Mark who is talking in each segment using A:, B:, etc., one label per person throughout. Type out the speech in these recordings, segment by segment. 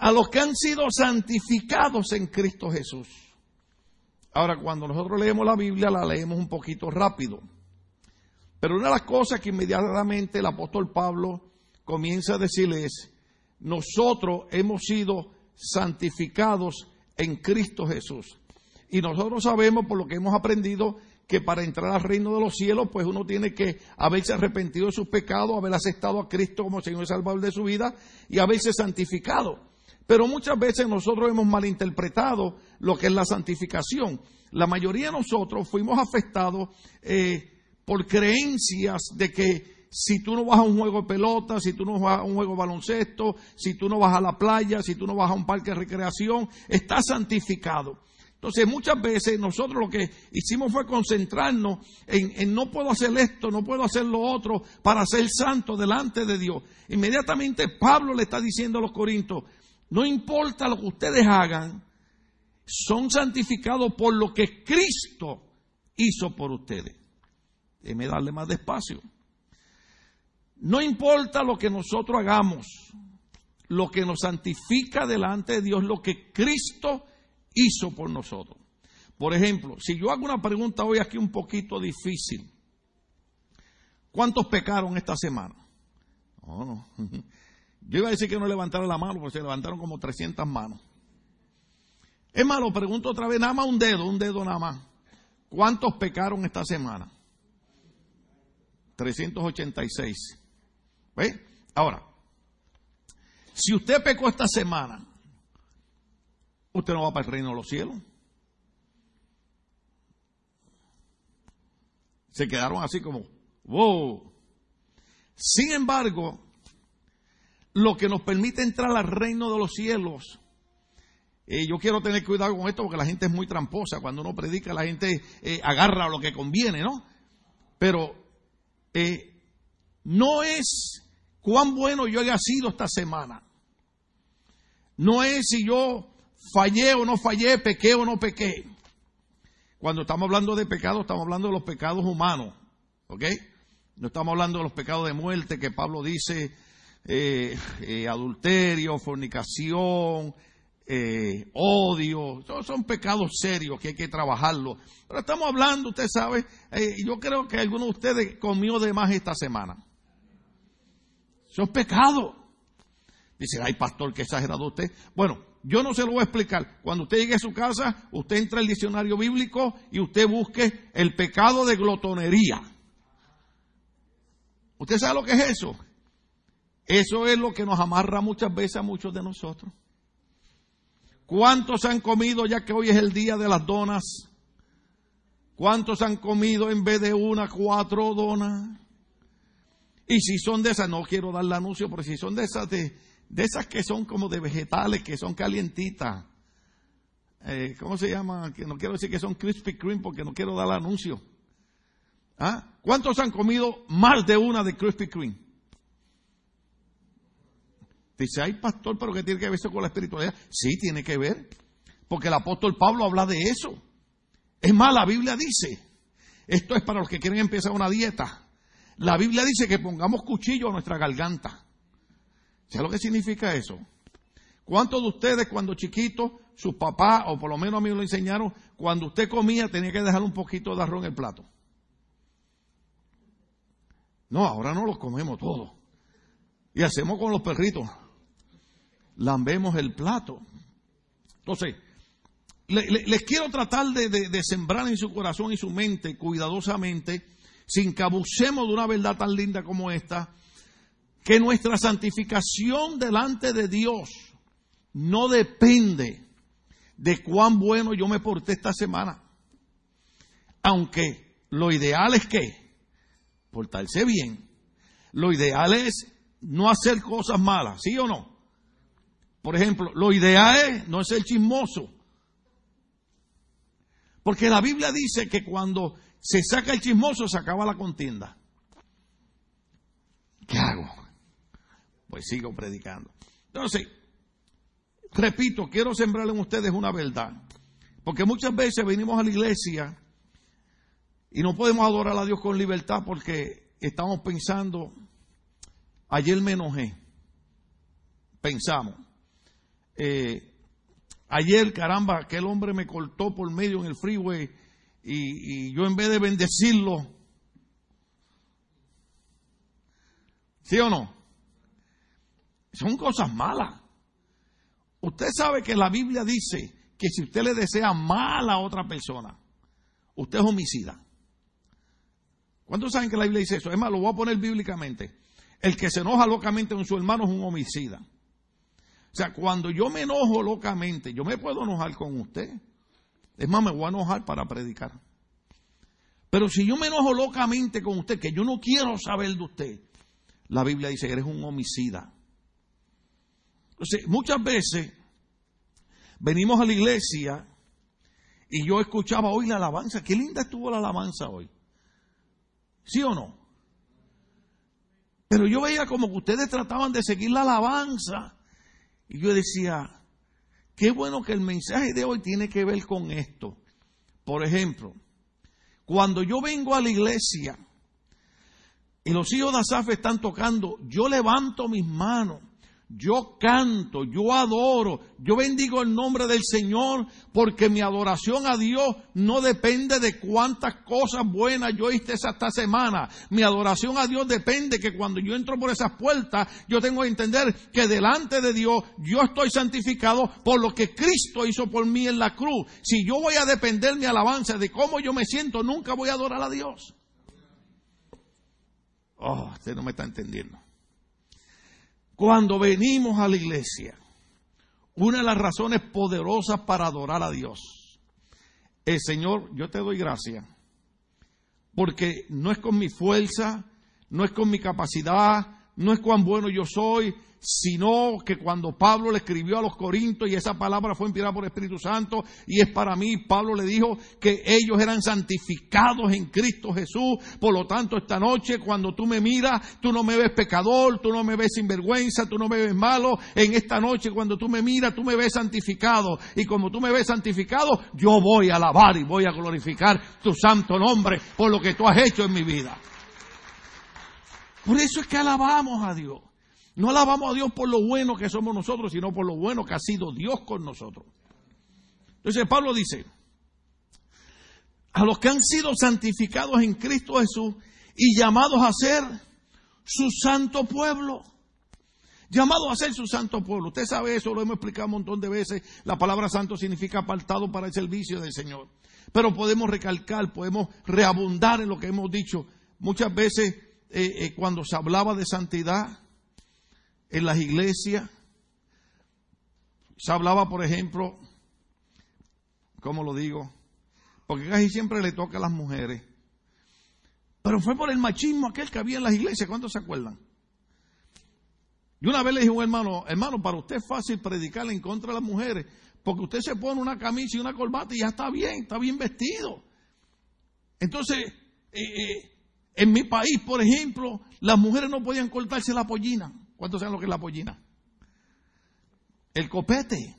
A: a los que han sido santificados en Cristo Jesús. Ahora, cuando nosotros leemos la Biblia, la leemos un poquito rápido. Pero una de las cosas que inmediatamente el apóstol Pablo comienza a decirle es, nosotros hemos sido santificados en Cristo Jesús. Y nosotros sabemos por lo que hemos aprendido que para entrar al reino de los cielos, pues uno tiene que haberse arrepentido de sus pecados, haber aceptado a Cristo como Señor y Salvador de su vida y haberse santificado. Pero muchas veces nosotros hemos malinterpretado lo que es la santificación. La mayoría de nosotros fuimos afectados eh, por creencias de que si tú no vas a un juego de pelota, si tú no vas a un juego de baloncesto, si tú no vas a la playa, si tú no vas a un parque de recreación, estás santificado. Entonces muchas veces nosotros lo que hicimos fue concentrarnos en, no puedo hacer esto, no puedo hacer lo otro para ser santo delante de Dios. Inmediatamente Pablo le está diciendo a los corintios, no importa lo que ustedes hagan, son santificados por lo que Cristo hizo por ustedes. Déjeme darle más despacio. No importa lo que nosotros hagamos, lo que nos santifica delante de Dios, lo que Cristo hizo por nosotros. Por ejemplo, si yo hago una pregunta hoy aquí un poquito difícil, ¿cuántos pecaron esta semana? no. Yo iba a decir que no levantaron la mano, porque se levantaron como 300 manos. Es más, lo pregunto otra vez, nada más un dedo, un dedo nada más. ¿Cuántos pecaron esta semana? 386. ¿Ve? Ahora, si usted pecó esta semana, usted no va para el reino de los cielos. Se quedaron así como, wow. Sin embargo, lo que nos permite entrar al reino de los cielos, eh, yo quiero tener cuidado con esto porque la gente es muy tramposa. Cuando uno predica, la gente eh, agarra lo que conviene, ¿no? Pero eh, no es cuán bueno yo haya sido esta semana. No es si yo fallé o no fallé, pequé o no pequé. Cuando estamos hablando de pecado, estamos hablando de los pecados humanos, ¿ok? No estamos hablando de los pecados de muerte que Pablo dice, eh, eh, adulterio, fornicación, eh, odio, son pecados serios que hay que trabajarlo. Pero estamos hablando, usted sabe, yo creo que alguno de ustedes comió de más esta semana. Son pecados. Dice, ay pastor, que exagerado usted. Bueno, yo no se lo voy a explicar. Cuando usted llegue a su casa, usted entra al diccionario bíblico y usted busque el pecado de glotonería. ¿Usted sabe lo que es eso? Eso es lo que nos amarra muchas veces a muchos de nosotros. ¿Cuántos han comido ya que hoy es el día de las donas? ¿Cuántos han comido en vez de una, cuatro donas? Y si son de esas, no quiero dar el anuncio, pero si son de esas de de esas que son como de vegetales, que son calientitas. Eh, ¿Cómo se llama? Que no quiero decir que son Krispy Kreme porque no quiero dar anuncio. ¿Ah? ¿Cuántos han comido más de una de Krispy Kreme? Dice, ay pastor, pero ¿qué tiene que ver eso con la espiritualidad? Sí, tiene que ver. Porque el apóstol Pablo habla de eso. Es más, la Biblia dice, esto es para los que quieren empezar una dieta. La Biblia dice que pongamos cuchillo a nuestra garganta. ¿Sabes lo que significa eso? ¿Cuántos de ustedes cuando chiquitos, sus papás, o por lo menos a mí me lo enseñaron, cuando usted comía tenía que dejar un poquito de arroz en el plato? No, ahora no los comemos todos. Y hacemos con los perritos. Lambemos el plato. Entonces, les quiero tratar de, de, sembrar en su corazón y su mente cuidadosamente, sin que abusemos de una verdad tan linda como esta, que nuestra santificación delante de Dios no depende de cuán bueno yo me porté esta semana. Aunque lo ideal es que portarse bien. Lo ideal es no hacer cosas malas, ¿sí o no? Por ejemplo, lo ideal es no ser chismoso. Porque la Biblia dice que cuando se saca el chismoso se acaba la contienda. ¿Qué hago? pues sigo predicando. Entonces, repito, quiero sembrar en ustedes una verdad. Porque muchas veces venimos a la iglesia y no podemos adorar a Dios con libertad porque estamos pensando, ayer me enojé, pensamos, eh, ayer, caramba, aquel hombre me cortó por medio en el freeway y, yo en vez de bendecirlo, ¿sí o no? Son cosas malas. Usted sabe que la Biblia dice que si usted le desea mal a otra persona, usted es homicida. ¿Cuántos saben que la Biblia dice eso? Es más, lo voy a poner bíblicamente. El que se enoja locamente con su hermano es un homicida. O sea, cuando yo me enojo locamente, yo me puedo enojar con usted. Es más, me voy a enojar para predicar. Pero si yo me enojo locamente con usted, que yo no quiero saber de usted, la Biblia dice que eres un homicida. Entonces, muchas veces venimos a la iglesia y yo escuchaba hoy la alabanza. Qué linda estuvo la alabanza hoy. ¿Sí o no? Pero yo veía como que ustedes trataban de seguir la alabanza. Y yo decía, qué bueno que el mensaje de hoy tiene que ver con esto. Por ejemplo, cuando yo vengo a la iglesia y los hijos de Asaf están tocando, yo levanto mis manos yo canto, yo adoro, yo bendigo el nombre del Señor porque mi adoración a Dios no depende de cuántas cosas buenas yo hice esta semana. Mi adoración a Dios depende que cuando yo entro por esas puertas yo tengo que entender que delante de Dios yo estoy santificado por lo que Cristo hizo por mí en la cruz. Si yo voy a depender mi alabanza de cómo yo me siento, nunca voy a adorar a Dios. Oh, usted no me está entendiendo. Cuando venimos a la iglesia, una de las razones poderosas para adorar a Dios es, Señor, yo te doy gracias, porque no es con mi fuerza, no es con mi capacidad, no es cuán bueno yo soy, sino que cuando Pablo le escribió a los Corintios y esa palabra fue inspirada por el Espíritu Santo y es para mí, Pablo le dijo que ellos eran santificados en Cristo Jesús. Por lo tanto, esta noche cuando tú me miras, tú no me ves pecador, tú no me ves sinvergüenza, tú no me ves malo. En esta noche cuando tú me miras, tú me ves santificado. Y como tú me ves santificado, yo voy a alabar y voy a glorificar tu santo nombre por lo que tú has hecho en mi vida. Por eso es que alabamos a Dios. No alabamos a Dios por lo bueno que somos nosotros, sino por lo bueno que ha sido Dios con nosotros. Entonces Pablo dice, a los que han sido santificados en Cristo Jesús y llamados a ser su santo pueblo. Llamados a ser su santo pueblo. Usted sabe eso, lo hemos explicado un montón de veces. La palabra santo significa apartado para el servicio del Señor. Pero podemos recalcar, podemos reabundar en lo que hemos dicho. Muchas veces eh, eh, cuando se hablaba de santidad, en las iglesias. Se hablaba, por ejemplo, ¿cómo lo digo? Porque casi siempre le toca a las mujeres. Pero fue por el machismo aquel que había en las iglesias. ¿Cuántos se acuerdan? Y una vez le dije a un hermano, hermano, para usted es fácil predicar en contra de las mujeres, porque usted se pone una camisa y una corbata y ya está bien, está bien vestido. Entonces, eh, eh, en mi país, por ejemplo, las mujeres no podían cortarse la pollina. ¿Cuántos saben lo que es la pollina? El copete.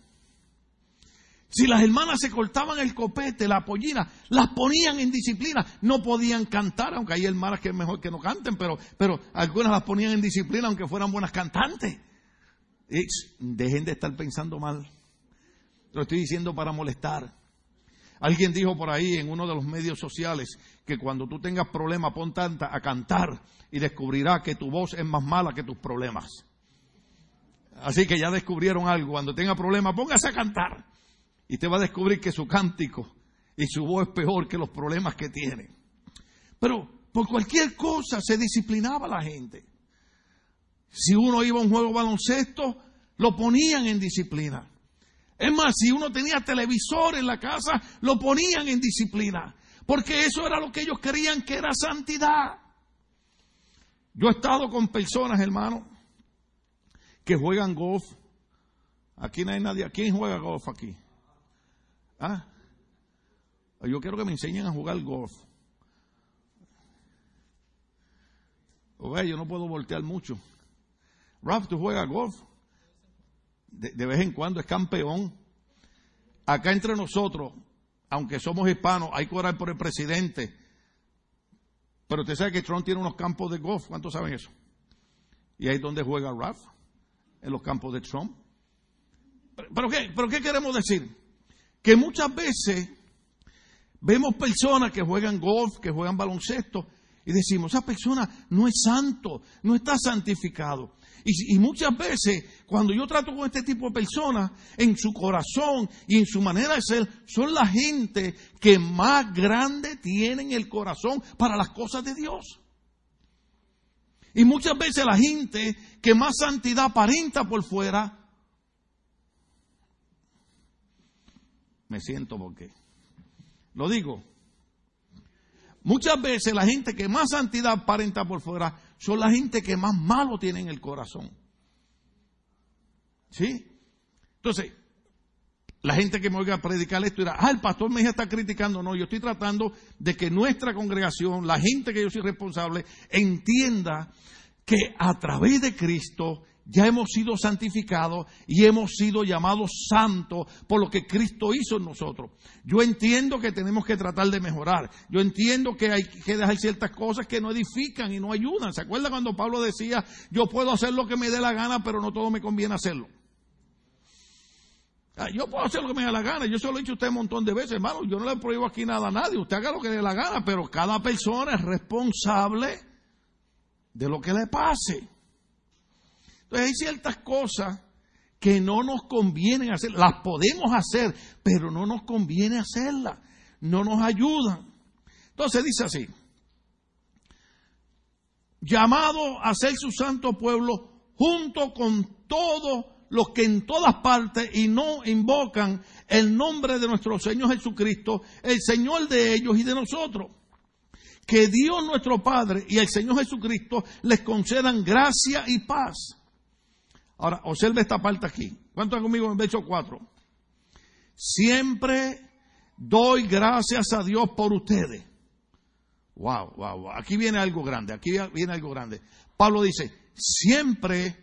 A: Si las hermanas se cortaban el copete, la pollina, las ponían en disciplina. No podían cantar, aunque hay hermanas que es mejor que no canten, pero, pero algunas las ponían en disciplina aunque fueran buenas cantantes. dejen de estar pensando mal. Lo estoy diciendo para molestar. Alguien dijo por ahí en uno de los medios sociales que cuando tú tengas problemas pon tanta a cantar y descubrirá que tu voz es más mala que tus problemas. Así que ya descubrieron algo. Cuando tenga problemas, póngase a cantar. Y te va a descubrir que su cántico y su voz es peor que los problemas que tiene. Pero por cualquier cosa se disciplinaba la gente. Si uno iba a un juego de baloncesto, lo ponían en disciplina. Es más, si uno tenía televisor en la casa, lo ponían en disciplina. Porque eso era lo que ellos querían que era santidad. Yo he estado con personas, hermano, que juegan golf. Aquí no hay nadie. ¿Quién juega golf aquí? ¿Ah? Yo quiero que me enseñen a jugar golf. Oye, yo no puedo voltear mucho. Ralph, ¿tú juegas golf? De, vez en cuando es campeón. Acá entre nosotros, aunque somos hispanos, hay que orar por el presidente pero usted sabe que Trump tiene unos campos de golf. ¿Cuántos saben eso? Y ahí es donde juega Ralph, en los campos de Trump. ¿pero qué, ¿Pero qué queremos decir? Que muchas veces vemos personas que juegan golf, que juegan baloncesto, y decimos, esa persona no es santo, no está santificado. Y, muchas veces, cuando yo trato con este tipo de personas, en su corazón y en su manera de ser, son la gente que más grande tienen el corazón para las cosas de Dios. Y muchas veces la gente que más santidad aparenta por fuera, me siento porque, lo digo, muchas veces la gente que más santidad aparenta por fuera son la gente que más malo tiene en el corazón. ¿Sí? Entonces, la gente que me oiga predicar esto dirá, ah, el pastor me está criticando. No, yo estoy tratando de que nuestra congregación, la gente que yo soy responsable, entienda que a través de Cristo ya hemos sido santificados y hemos sido llamados santos por lo que Cristo hizo en nosotros. Yo entiendo que tenemos que tratar de mejorar. Yo entiendo que hay que dejar ciertas cosas que no edifican y no ayudan. ¿Se acuerda cuando Pablo decía, yo puedo hacer lo que me dé la gana, pero no todo me conviene hacerlo? Ah, yo puedo hacer lo que me dé la gana. Yo se lo he dicho a usted un montón de veces, hermano. Yo no le prohíbo aquí nada a nadie. Usted haga lo que le dé la gana, pero cada persona es responsable de lo que le pase. Entonces hay ciertas cosas que no nos convienen hacer, las podemos hacer, pero no nos conviene hacerlas, no nos ayudan. Entonces dice así, llamado a ser su santo pueblo junto con todos los que en todas partes y no invocan el nombre de nuestro Señor Jesucristo, el Señor de ellos y de nosotros. Que Dios nuestro Padre y el Señor Jesucristo les concedan gracia y paz Ahora, observe esta parte aquí. ¿Cuánto conmigo en verso 4? Siempre doy gracias a Dios por ustedes. Wow, wow, wow. Aquí viene algo grande, aquí viene algo grande. Pablo dice, siempre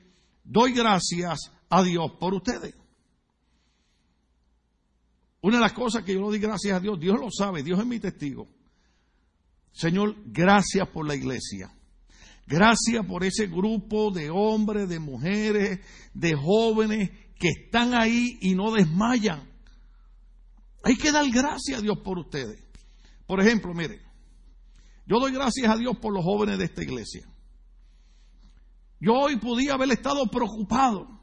A: doy gracias a Dios por ustedes. Una de las cosas que yo le doy gracias a Dios, Dios lo sabe, Dios es mi testigo. Señor, gracias por la iglesia. Gracias por ese grupo de hombres, de mujeres, de jóvenes que están ahí y no desmayan. Hay que dar gracias a Dios por ustedes. Por ejemplo, mire, yo doy gracias a Dios por los jóvenes de esta iglesia. Yo hoy podía haber estado preocupado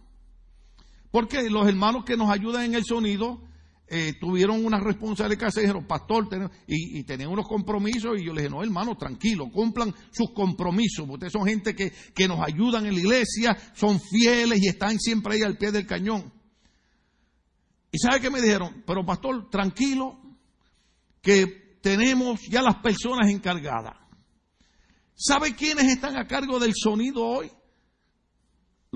A: porque los hermanos que nos ayudan en el sonido eh, tuvieron una responsabilidad que dijeron, pastor, y, tenían unos compromisos, y yo les dije, no, hermano, tranquilo, cumplan sus compromisos, ustedes son gente que, que nos ayudan en la iglesia, son fieles y están siempre ahí al pie del cañón. ¿Y sabe qué me dijeron? Pero pastor, tranquilo, que tenemos ya las personas encargadas. ¿Sabe quiénes están a cargo del sonido hoy?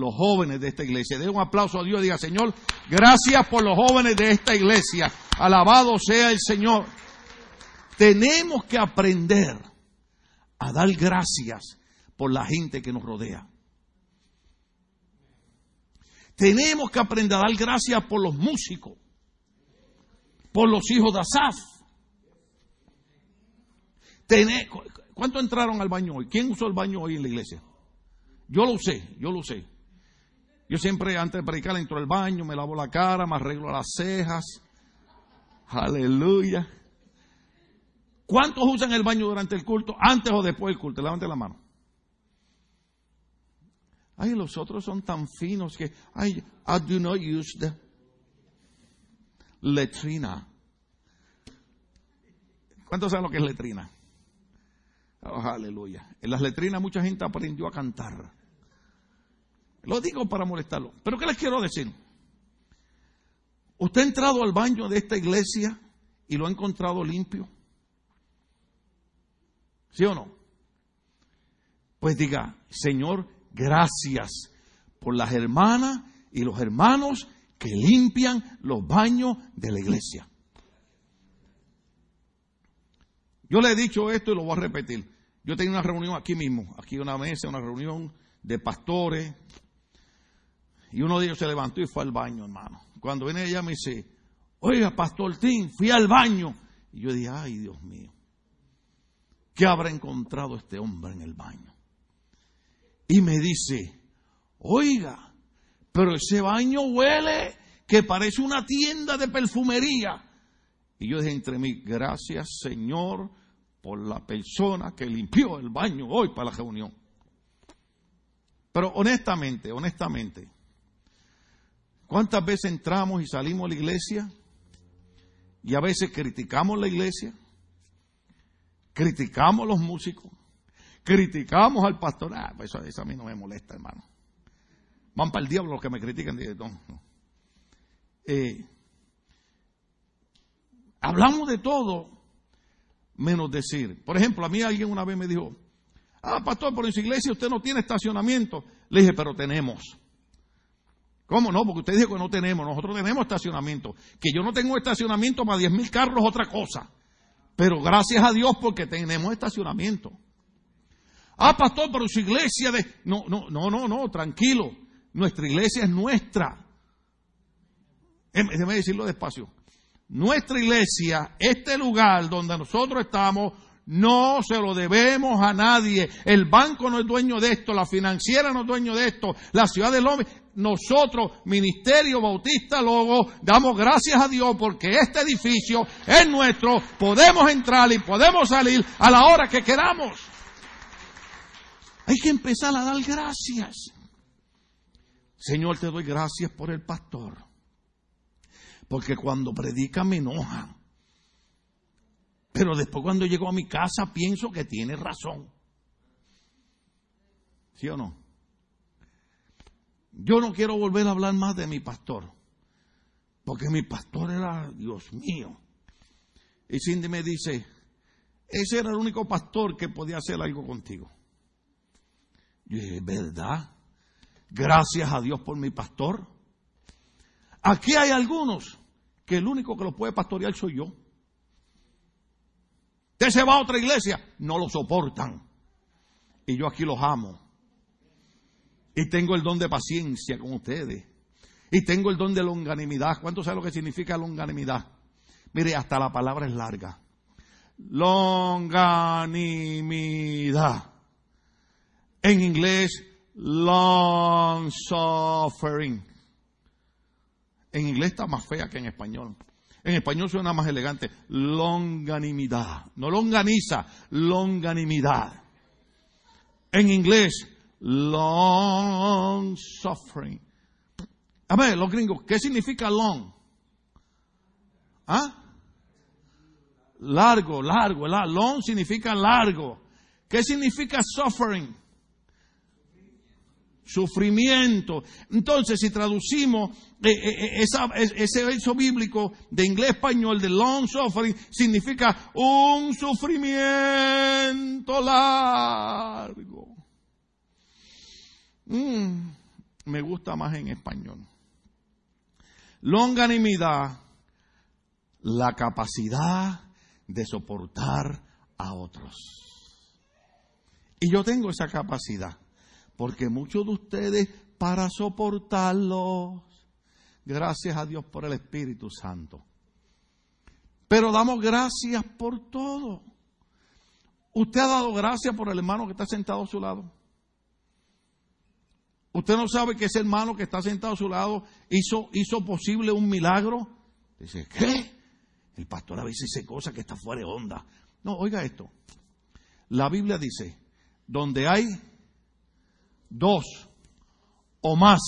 A: Los jóvenes de esta iglesia. De un aplauso a Dios y diga, Señor, gracias por los jóvenes de esta iglesia. Alabado sea el Señor. Tenemos que aprender a dar gracias por la gente que nos rodea. Tenemos que aprender a dar gracias por los músicos, por los hijos de Asaf. ¿Cuánto entraron al baño hoy? ¿Quién usó el baño hoy en la iglesia? Yo lo usé, yo lo usé. Yo siempre antes de predicar entro al baño, me lavo la cara, me arreglo las cejas. Aleluya. ¿Cuántos usan el baño durante el culto? Antes o después del culto. Levante la mano. Ay, los otros son tan finos que, ay, I do not use the letrina. ¿Cuántos saben lo que es letrina? Oh, aleluya. En las letrinas mucha gente aprendió a cantar. Lo digo para molestarlo. Pero ¿qué les quiero decir? ¿Usted ha entrado al baño de esta iglesia y lo ha encontrado limpio? ¿Sí o no? Pues diga, Señor, gracias por las hermanas y los hermanos que limpian los baños de la iglesia. Yo le he dicho esto y lo voy a repetir. Yo tenía una reunión aquí mismo, aquí una mesa, una reunión de pastores, y uno de ellos se levantó y fue al baño, hermano. Cuando viene ella me dice, oiga, Pastor Tim, fui al baño. Y yo dije, ay, Dios mío, ¿qué habrá encontrado este hombre en el baño? Y me dice, oiga, pero ese baño huele que parece una tienda de perfumería. Y yo dije entre mí, gracias Señor por la persona que limpió el baño hoy para la reunión. Pero honestamente, honestamente, ¿cuántas veces entramos y salimos a la iglesia y a veces criticamos la iglesia? Criticamos los músicos, criticamos al pastor. Ah, pues eso, a mí no me molesta, hermano. Van para el diablo los que me critican. Eh, hablamos de todo menos decir. Por ejemplo, a mí alguien una vez me dijo, ah, pastor, pero en su iglesia usted no tiene estacionamiento. Le dije, pero tenemos. ¿Cómo no? Porque usted dijo que no tenemos. Nosotros tenemos estacionamiento. Que yo no tengo estacionamiento para 10 mil carros otra cosa. Pero gracias a Dios porque tenemos estacionamiento. Ah, pastor, pero su iglesia de... No, no, no, no, no, tranquilo. Nuestra iglesia es nuestra. Déjeme decirlo despacio. Nuestra iglesia, este lugar donde nosotros estamos, no se lo debemos a nadie. El banco no es dueño de esto, la financiera no es dueño de esto, la ciudad del hombre. Nosotros, Ministerio Bautista Logo, damos gracias a Dios porque este edificio es nuestro. Podemos entrar y podemos salir a la hora que queramos. Hay que empezar a dar gracias. Señor, te doy gracias por el pastor. Porque cuando predica me enoja. Pero después cuando llego a mi casa pienso que tiene razón. ¿Sí o no? Yo no quiero volver a hablar más de mi pastor. Porque mi pastor era, Dios mío. Y Cindy me dice, ese era el único pastor que podía hacer algo contigo. Yo dije, ¿verdad? Gracias a Dios por mi pastor. Aquí hay algunos que el único que los puede pastorear soy yo. Usted se va a otra iglesia, no lo soportan. Y yo aquí los amo. Y tengo el don de paciencia con ustedes. Y tengo el don de longanimidad. ¿Cuánto sabe lo que significa longanimidad? Mire, hasta la palabra es larga. Longanimidad. En inglés, long suffering. En inglés está más fea que en español. En español suena más elegante. Longanimidad. No longaniza, longanimidad. En inglés, long suffering. A ver, los gringos, ¿qué significa long? ¿Ah? Largo, largo, long significa largo. ¿Qué significa suffering? sufrimiento. Entonces, si traducimos eh, eh, eh, ese verso bíblico de inglés español, de long suffering, significa un sufrimiento largo. Mm, me gusta más en español. Longanimidad, la capacidad de soportar a otros. Y yo tengo esa capacidad. Porque muchos de ustedes, para soportarlos, gracias a Dios por el Espíritu Santo. Pero damos gracias por todo. ¿Usted ha dado gracias por el hermano que está sentado a su lado? ¿Usted no sabe que ese hermano que está sentado a su lado hizo, hizo posible un milagro? Dice, ¿qué? El pastor a veces dice cosas que está fuera de onda. No, oiga esto. La Biblia dice, donde hay dos o más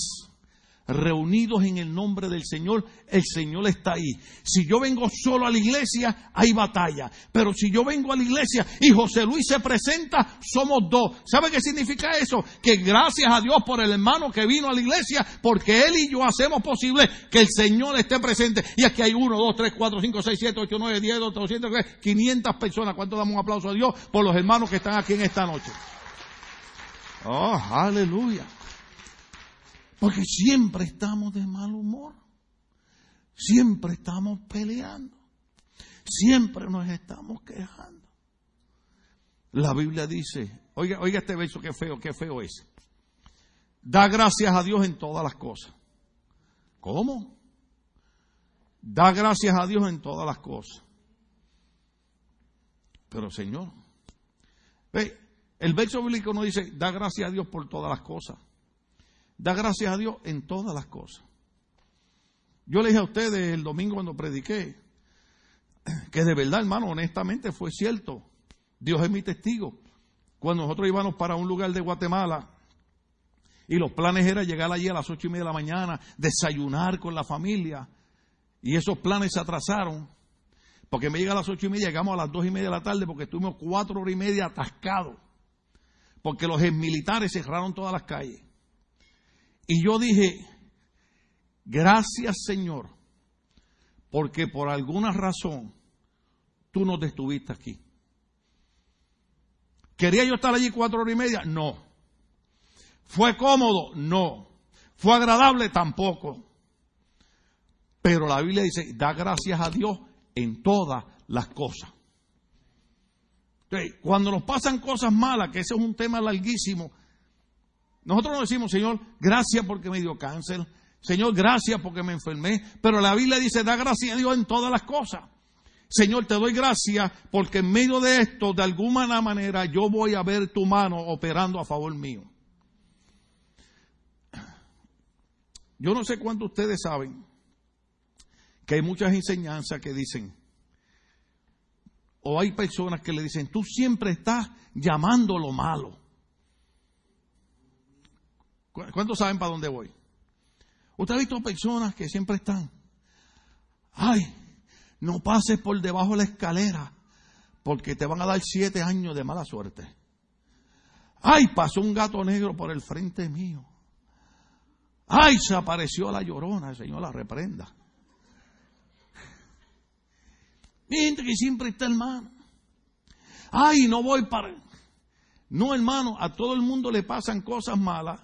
A: reunidos en el nombre del Señor, el Señor está ahí. Si yo vengo solo a la iglesia, hay batalla. Pero si yo vengo a la iglesia y José Luis se presenta, somos dos. ¿Sabe qué significa eso? Que gracias a Dios por el hermano que vino a la iglesia, porque él y yo hacemos posible que el Señor esté presente. Y aquí hay uno, dos, tres, cuatro, cinco, seis, siete, ocho, nueve, diez, doce, doscientos, quinientas personas. ¿Cuánto damos un aplauso a Dios por los hermanos que están aquí en esta noche? Oh, aleluya. Porque siempre estamos de mal humor. Siempre estamos peleando. Siempre nos estamos quejando. La Biblia dice, oiga, oiga este verso, qué feo, qué feo es. Da gracias a Dios en todas las cosas. ¿Cómo? Da gracias a Dios en todas las cosas. Pero Señor, el verso bíblico no dice, da gracias a Dios por todas las cosas. Da gracias a Dios en todas las cosas. Yo le dije a ustedes el domingo cuando prediqué que de verdad, hermano, honestamente fue cierto. Dios es mi testigo. Cuando nosotros íbamos para un lugar de Guatemala y los planes eran llegar allí a las ocho y media de la mañana, desayunar con la familia, y esos planes se atrasaron, porque me llega a las ocho y media, llegamos a las dos y media de la tarde, porque estuvimos cuatro horas y media atascados, porque los militares cerraron todas las calles. Y yo dije, gracias Señor, porque por alguna razón tú nos detuviste aquí. ¿Quería yo estar allí cuatro horas y media? No. ¿Fue cómodo? No. ¿Fue agradable? Tampoco. Pero la Biblia dice, da gracias a Dios en todas las cosas. cuando nos pasan cosas malas, que ese es un tema larguísimo, nosotros nos decimos, Señor, gracias porque me dio cáncer, Señor, gracias porque me enfermé, pero la Biblia dice, da gracias a Dios en todas las cosas. Señor, te doy gracias porque en medio de esto, de alguna manera, yo voy a ver tu mano operando a favor mío. Yo no sé cuánto ustedes saben que hay muchas enseñanzas que dicen, o hay personas que le dicen, tú siempre estás llamando lo malo. ¿Cuántos saben para dónde voy? Usted ha visto personas que siempre están, ay, no pases por debajo de la escalera, porque te van a dar siete años de mala suerte. Ay, pasó un gato negro por el frente mío. Ay, se apareció la llorona, el Señor la reprenda. Gente que siempre está hermano. Ay, no voy para. No, hermano, a todo el mundo le pasan cosas malas,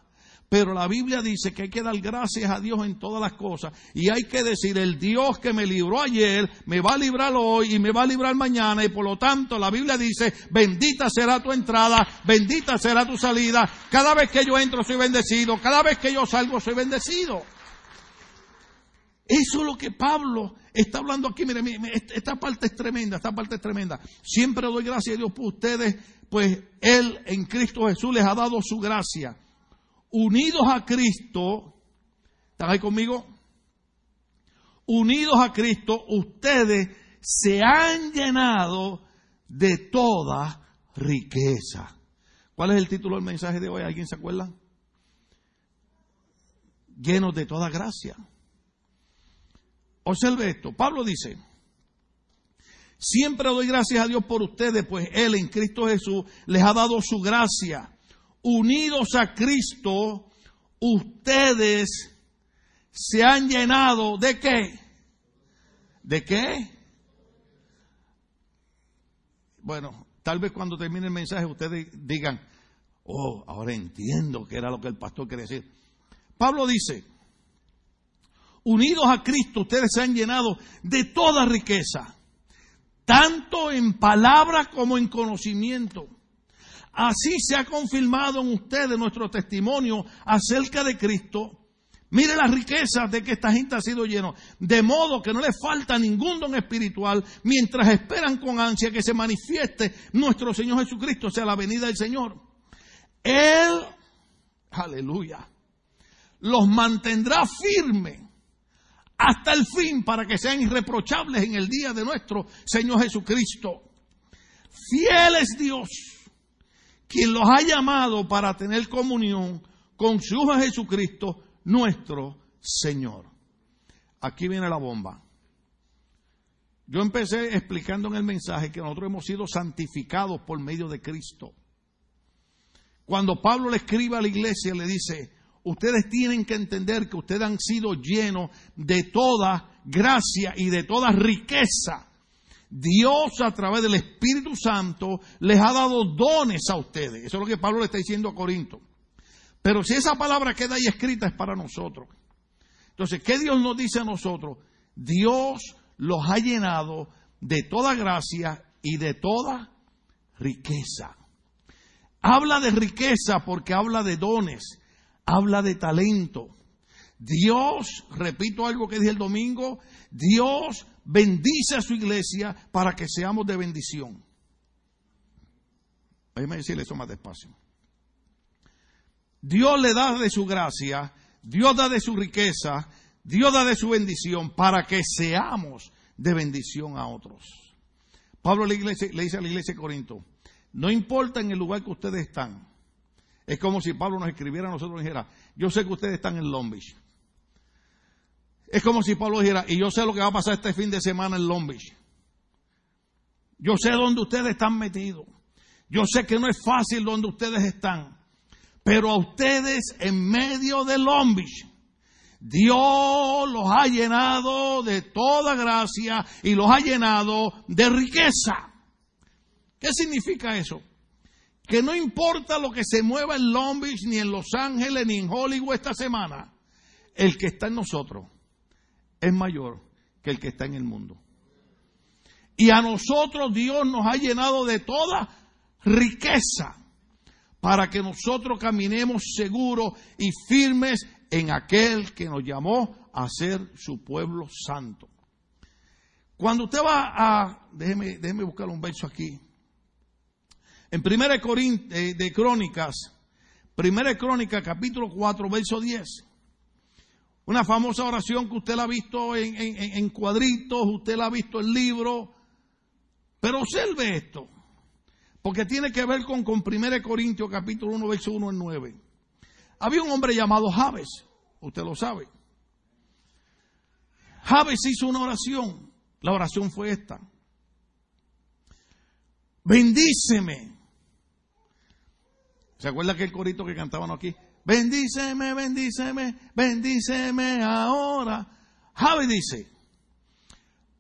A: pero la Biblia dice que hay que dar gracias a Dios en todas las cosas. Y hay que decir, el Dios que me libró ayer, me va a librar hoy y me va a librar mañana. Y por lo tanto, la Biblia dice, bendita será tu entrada, bendita será tu salida. Cada vez que yo entro soy bendecido, cada vez que yo salgo soy bendecido. Eso es lo que Pablo está hablando aquí. Mire, esta parte es tremenda, esta parte es tremenda. Siempre doy gracias a Dios por ustedes, pues Él en Cristo Jesús les ha dado su gracia. Unidos a Cristo, ¿están ahí conmigo? Unidos a Cristo, ustedes se han llenado de toda riqueza. ¿Cuál es el título del mensaje de hoy? ¿Alguien se acuerda? Llenos de toda gracia. Observe esto. Pablo dice, siempre doy gracias a Dios por ustedes, pues Él en Cristo Jesús les ha dado su gracia. Unidos a Cristo, ustedes se han llenado de qué? ¿De qué? Bueno, tal vez cuando termine el mensaje ustedes digan, oh, ahora entiendo que era lo que el pastor quería decir. Pablo dice, unidos a Cristo, ustedes se han llenado de toda riqueza, tanto en palabras como en conocimiento. Así se ha confirmado en ustedes nuestro testimonio acerca de Cristo. Mire las riquezas de que esta gente ha sido lleno, de modo que no les falta ningún don espiritual mientras esperan con ansia que se manifieste nuestro Señor Jesucristo, sea, la venida del Señor. Él, aleluya, los mantendrá firmes hasta el fin para que sean irreprochables en el día de nuestro Señor Jesucristo. Fiel es Dios, quien los ha llamado para tener comunión con su Hijo Jesucristo, nuestro Señor. Aquí viene la bomba. Yo empecé explicando en el mensaje que nosotros hemos sido santificados por medio de Cristo. Cuando Pablo le escribe a la iglesia, le dice, ustedes tienen que entender que ustedes han sido llenos de toda gracia y de toda riqueza. Dios a través del Espíritu Santo les ha dado dones a ustedes. Eso es lo que Pablo le está diciendo a Corinto. Pero si esa palabra queda ahí escrita es para nosotros. Entonces, ¿qué Dios nos dice a nosotros? Dios los ha llenado de toda gracia y de toda riqueza. Habla de riqueza porque habla de dones habla de talento. Dios, repito algo que dije el domingo, Dios bendice a su iglesia para que seamos de bendición. Déjeme decirle eso más despacio. Dios le da de su gracia, Dios da de su riqueza, Dios da de su bendición para que seamos de bendición a otros. Pablo le, le dice a la iglesia de Corinto, no importa en el lugar que ustedes están. Es como si Pablo nos escribiera a nosotros y dijera, yo sé que ustedes están en Long Beach. Es como si Pablo dijera, y yo sé lo que va a pasar este fin de semana en Long Beach. Yo sé dónde ustedes están metidos. Yo sé que no es fácil donde ustedes están. Pero a ustedes en medio de Long Beach, Dios los ha llenado de toda gracia y los ha llenado de riqueza. ¿Qué significa eso? Que no importa lo que se mueva en Long Beach, ni en Los Ángeles, ni en Hollywood esta semana, el que está en nosotros es mayor que el que está en el mundo. Y a nosotros Dios nos ha llenado de toda riqueza para que nosotros caminemos seguros y firmes en aquel que nos llamó a ser su pueblo santo. Cuando usted va a, déjeme, déjeme buscar un verso aquí. En 1 de, de Crónicas, 1 Crónicas capítulo 4, verso 10. Una famosa oración que usted la ha visto en, cuadritos, usted la ha visto en libros. Pero observe esto, porque tiene que ver con, con 1 Corintios capítulo 1, verso 1 al 9. Había un hombre llamado Javes, usted lo sabe. Javes hizo una oración. La oración fue esta. Bendíceme. ¿Se acuerda aquel corito que cantaban aquí? Bendíceme, bendíceme, bendíceme ahora. Javi dice,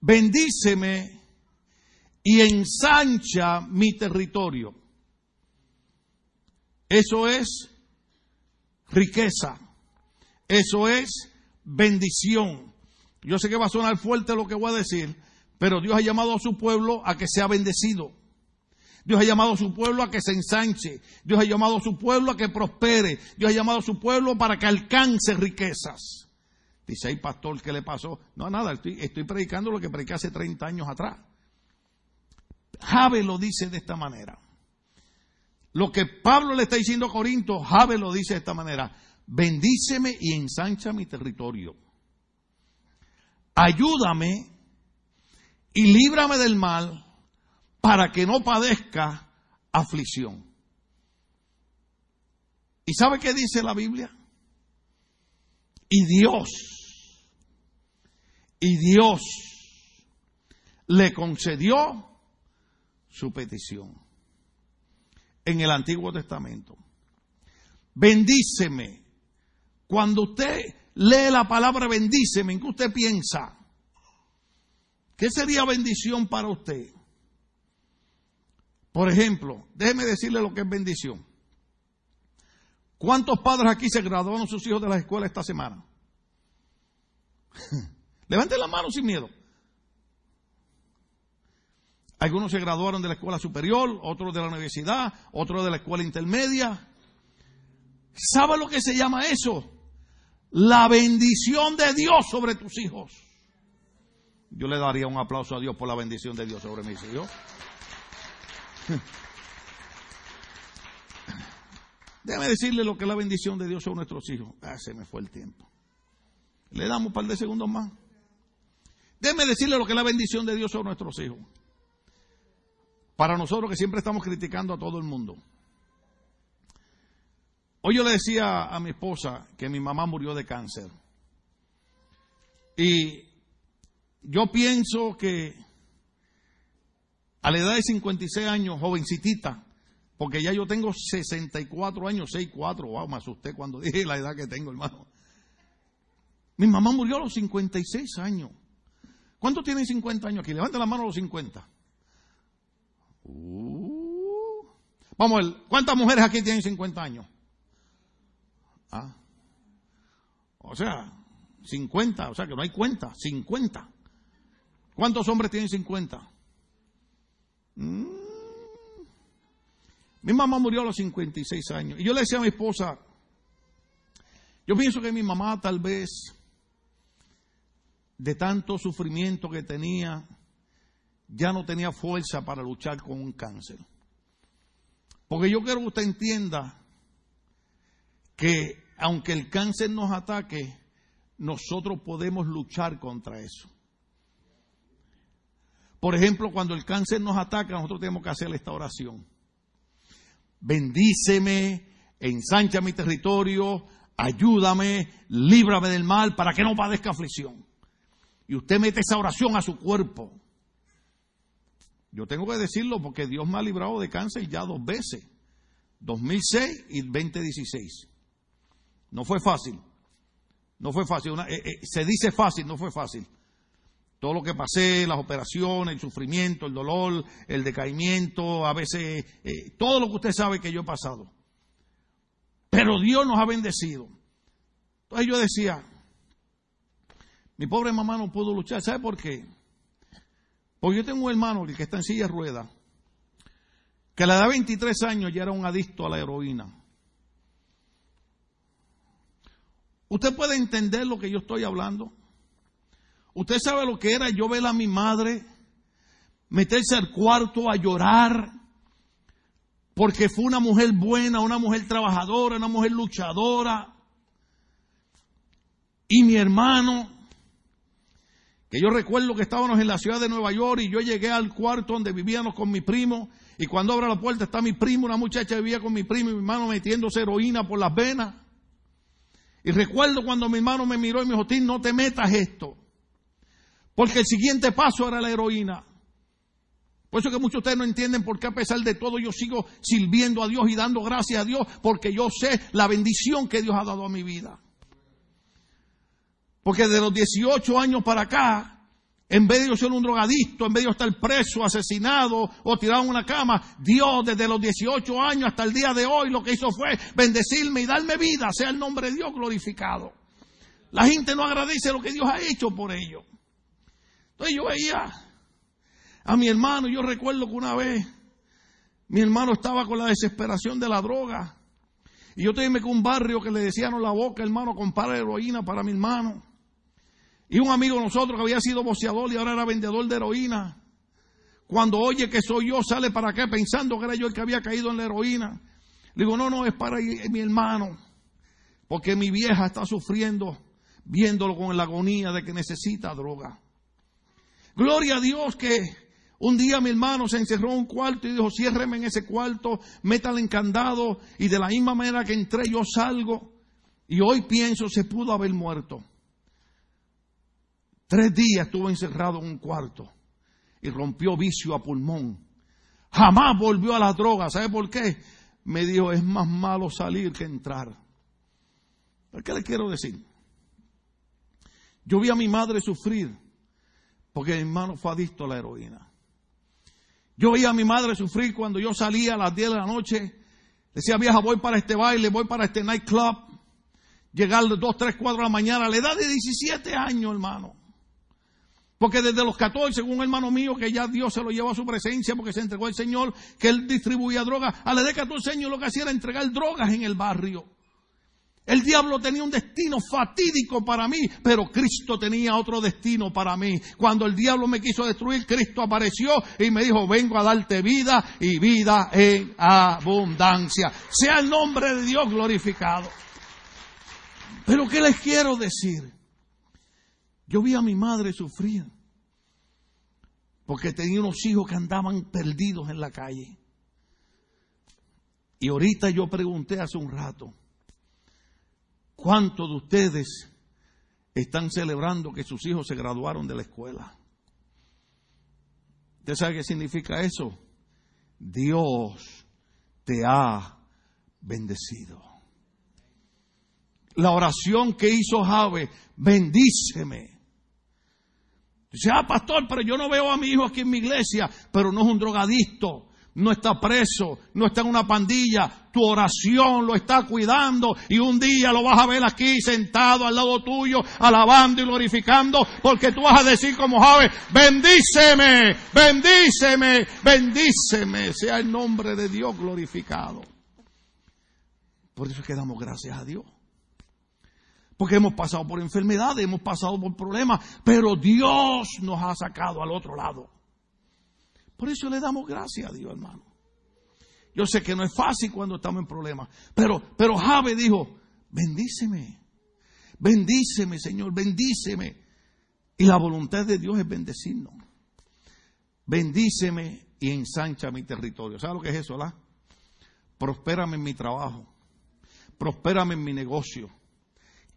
A: bendíceme y ensancha mi territorio. Eso es riqueza. Eso es bendición. Yo sé que va a sonar fuerte lo que voy a decir, pero Dios ha llamado a su pueblo a que sea bendecido. Dios ha llamado a su pueblo a que se ensanche. Dios ha llamado a su pueblo a que prospere. Dios ha llamado a su pueblo para que alcance riquezas. Dice, ahí pastor, ¿qué le pasó? No, nada, estoy, estoy predicando lo que prediqué hace 30 años atrás. Jabe lo dice de esta manera. Lo que Pablo le está diciendo a Corinto, Jabe lo dice de esta manera. Bendíceme y ensancha mi territorio. Ayúdame y líbrame del mal para que no padezca aflicción. ¿Y sabe qué dice la Biblia? Y Dios, y Dios le concedió su petición en el Antiguo Testamento. Bendíceme. Cuando usted lee la palabra bendíceme, ¿en qué usted piensa? ¿Qué sería bendición para usted? Por ejemplo, déjeme decirle lo que es bendición. ¿Cuántos padres aquí se graduaron sus hijos de la escuela esta semana? Levanten la mano sin miedo. Algunos se graduaron de la escuela superior, otros de la universidad, otros de la escuela intermedia. ¿Sabe lo que se llama eso? La bendición de Dios sobre tus hijos. Yo le daría un aplauso a Dios por la bendición de Dios sobre mis hijos. Déjame decirle lo que es la bendición de Dios sobre nuestros hijos. Ah, se me fue el tiempo. Le damos un par de segundos más. Déjeme decirle lo que es la bendición de Dios sobre nuestros hijos. Para nosotros que siempre estamos criticando a todo el mundo. Hoy yo le decía a mi esposa que mi mamá murió de cáncer. Y yo pienso que a la edad de 56 años, jovencitita, porque ya yo tengo 64 años, 64, wow, me asusté cuando dije la edad que tengo, hermano. Mi mamá murió a los 56 años. ¿Cuántos tienen 50 años aquí? Levanta la mano a los 50. Uh. Vamos a ver, ¿cuántas mujeres aquí tienen 50 años? Ah. O sea, 50, o sea que no hay cuenta, 50. ¿Cuántos hombres tienen 50? Mm. Mi mamá murió a los 56 años. Y yo le decía a mi esposa, yo pienso que mi mamá tal vez, de tanto sufrimiento que tenía, ya no tenía fuerza para luchar con un cáncer. Porque yo quiero que usted entienda que aunque el cáncer nos ataque, nosotros podemos luchar contra eso. Por ejemplo, cuando el cáncer nos ataca, nosotros tenemos que hacer esta oración. Bendíceme, ensancha mi territorio, ayúdame, líbrame del mal para que no padezca aflicción. Y usted mete esa oración a su cuerpo. Yo tengo que decirlo porque Dios me ha librado de cáncer ya dos veces. 2006 y 2016. No fue fácil. No fue fácil. Eh, eh, se dice fácil, no fue fácil. Todo lo que pasé, las operaciones, el sufrimiento, el dolor, el decaimiento, a veces, eh, todo lo que usted sabe que yo he pasado. Pero Dios nos ha bendecido. Entonces yo decía, mi pobre mamá no pudo luchar. ¿Sabe por qué? Porque yo tengo un hermano que está en silla de ruedas, que a la edad de 23 años ya era un adicto a la heroína. ¿Usted puede entender lo que yo estoy hablando? ¿Usted sabe lo que era yo ver a mi madre meterse al cuarto a llorar? Porque fue una mujer buena, una mujer trabajadora, una mujer luchadora. Y mi hermano, que yo recuerdo que estábamos en la ciudad de Nueva York y yo llegué al cuarto donde vivíamos con mi primo y cuando abro la puerta está mi primo, una muchacha que vivía con mi primo y mi hermano metiéndose heroína por las venas. Y recuerdo cuando mi hermano me miró y me dijo, Tim, no te metas esto. Porque el siguiente paso era la heroína. Por eso que muchos de ustedes no entienden por qué a pesar de todo yo sigo sirviendo a Dios y dando gracias a Dios, porque yo sé la bendición que Dios ha dado a mi vida. Porque de los 18 años para acá, en vez de yo ser un drogadicto, en vez de yo estar preso, asesinado o tirado en una cama, Dios desde los 18 años hasta el día de hoy lo que hizo fue bendecirme y darme vida, sea el nombre de Dios glorificado. La gente no agradece lo que Dios ha hecho por ello. Entonces yo veía a mi hermano, yo recuerdo que una vez mi hermano estaba con la desesperación de la droga. Y yo tenía con un barrio que le decían la boca, hermano, compara heroína para mi hermano. Y un amigo de nosotros que había sido boceador y ahora era vendedor de heroína, cuando oye que soy yo, sale para acá pensando que era yo el que había caído en la heroína. Le digo, no, no, es para mi hermano, porque mi vieja está sufriendo, viéndolo con la agonía de que necesita droga. Gloria a Dios que un día mi hermano se encerró en un cuarto y dijo, ciérreme en ese cuarto, métale en candado, y de la misma manera que entré yo salgo. Y hoy pienso, se pudo haber muerto. Tres días estuvo encerrado en un cuarto y rompió vicio a pulmón. Jamás volvió a la droga. ¿Sabe por qué? Me dijo, es más malo salir que entrar. ¿Por qué le quiero decir? Yo vi a mi madre sufrir porque mi hermano fue adicto a la heroína. Yo vi a mi madre sufrir cuando yo salía a las 10 de la noche. Decía, vieja, voy para este baile, voy para este nightclub. Llegar las 2, 3, 4 de la mañana, a la edad de 17 años, hermano. Porque desde los 14, según un hermano mío, que ya Dios se lo llevó a su presencia porque se entregó al Señor, que él distribuía drogas, a la edad de 14 años lo que hacía era entregar drogas en el barrio. El diablo tenía un destino fatídico para mí, pero Cristo tenía otro destino para mí. Cuando el diablo me quiso destruir, Cristo apareció y me dijo, vengo a darte vida y vida en abundancia. Sea el nombre de Dios glorificado. Pero ¿qué les quiero decir? Yo vi a mi madre sufrir porque tenía unos hijos que andaban perdidos en la calle. Y ahorita yo pregunté hace un rato, ¿cuántos de ustedes están celebrando que sus hijos se graduaron de la escuela? ¿Usted sabe qué significa eso? Dios te ha bendecido. La oración que hizo Jave, bendíceme. Dice, ah, pastor, pero yo no veo a mi hijo aquí en mi iglesia, pero no es un drogadicto, no está preso, no está en una pandilla, tu oración lo está cuidando y un día lo vas a ver aquí sentado al lado tuyo, alabando y glorificando, porque tú vas a decir como Jave, bendíceme, bendíceme, bendíceme, sea el nombre de Dios glorificado. Por eso es que damos gracias a Dios. Porque hemos pasado por enfermedades, hemos pasado por problemas, pero Dios nos ha sacado al otro lado. Por eso le damos gracias a Dios, hermano. Yo sé que no es fácil cuando estamos en problemas, pero, pero Jabe dijo, bendíceme, Bendíceme, Señor, bendíceme. Y la voluntad de Dios es bendecirnos. Bendíceme y ensancha mi territorio. ¿Sabes lo que es eso, la? Prospérame en mi trabajo. Prospérame en mi negocio.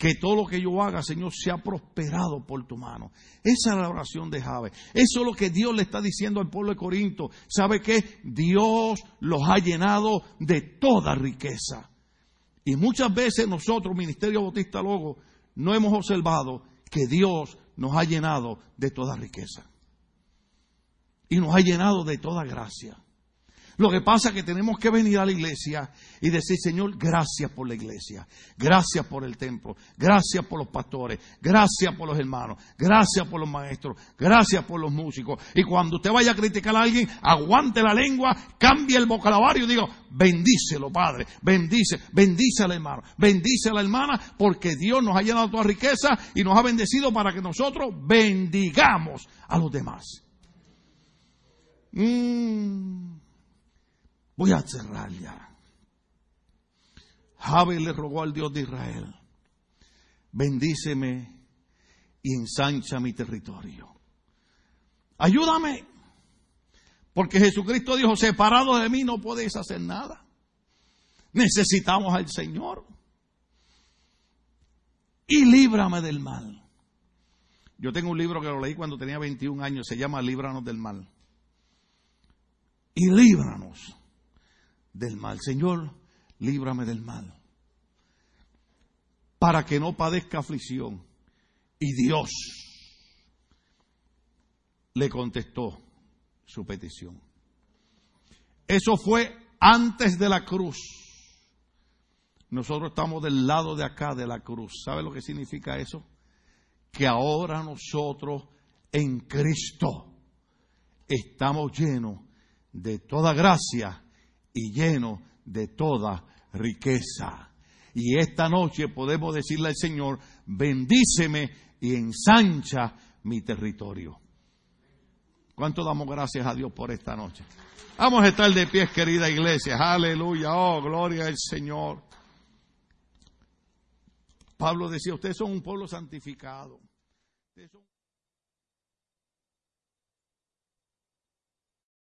A: Que todo lo que yo haga, Señor, sea prosperado por tu mano. Esa es la oración de Jabe. Eso es lo que Dios le está diciendo al pueblo de Corinto. ¿Sabe qué? Dios los ha llenado de toda riqueza. Y muchas veces nosotros, Ministerio Bautista Logo, no hemos observado que Dios nos ha llenado de toda riqueza. Y nos ha llenado de toda gracia. Lo que pasa es que tenemos que venir a la iglesia y decir, Señor, gracias por la iglesia, gracias por el templo, gracias por los pastores, gracias por los hermanos, gracias por los maestros, gracias por los músicos. Y cuando usted vaya a criticar a alguien, aguante la lengua, cambie el vocabulario y diga, bendícelo, Padre, bendice, bendice al hermano, bendice a la hermana, porque Dios nos ha llenado toda riqueza y nos ha bendecido para que nosotros bendigamos a los demás. Mm. Voy a cerrar ya. Jabe le rogó al Dios de Israel, bendíceme y ensancha mi territorio. Ayúdame, porque Jesucristo dijo, separado de mí no podéis hacer nada. Necesitamos al Señor. Y líbrame del mal. Yo tengo un libro que lo leí cuando tenía 21 años, se llama Líbranos del mal. Y líbranos del mal. Señor, líbrame del mal. Para que no padezca aflicción. Y Dios le contestó su petición. Eso fue antes de la cruz. Nosotros estamos del lado de acá de la cruz. ¿Sabe lo que significa eso? Que ahora nosotros en Cristo estamos llenos de toda gracia y lleno de toda riqueza. Y esta noche podemos decirle al Señor, bendíceme y ensancha mi territorio. ¿Cuánto damos gracias a Dios por esta noche? Vamos a estar de pies, querida iglesia. Aleluya. Oh, gloria al Señor. Pablo decía, ustedes son un pueblo santificado.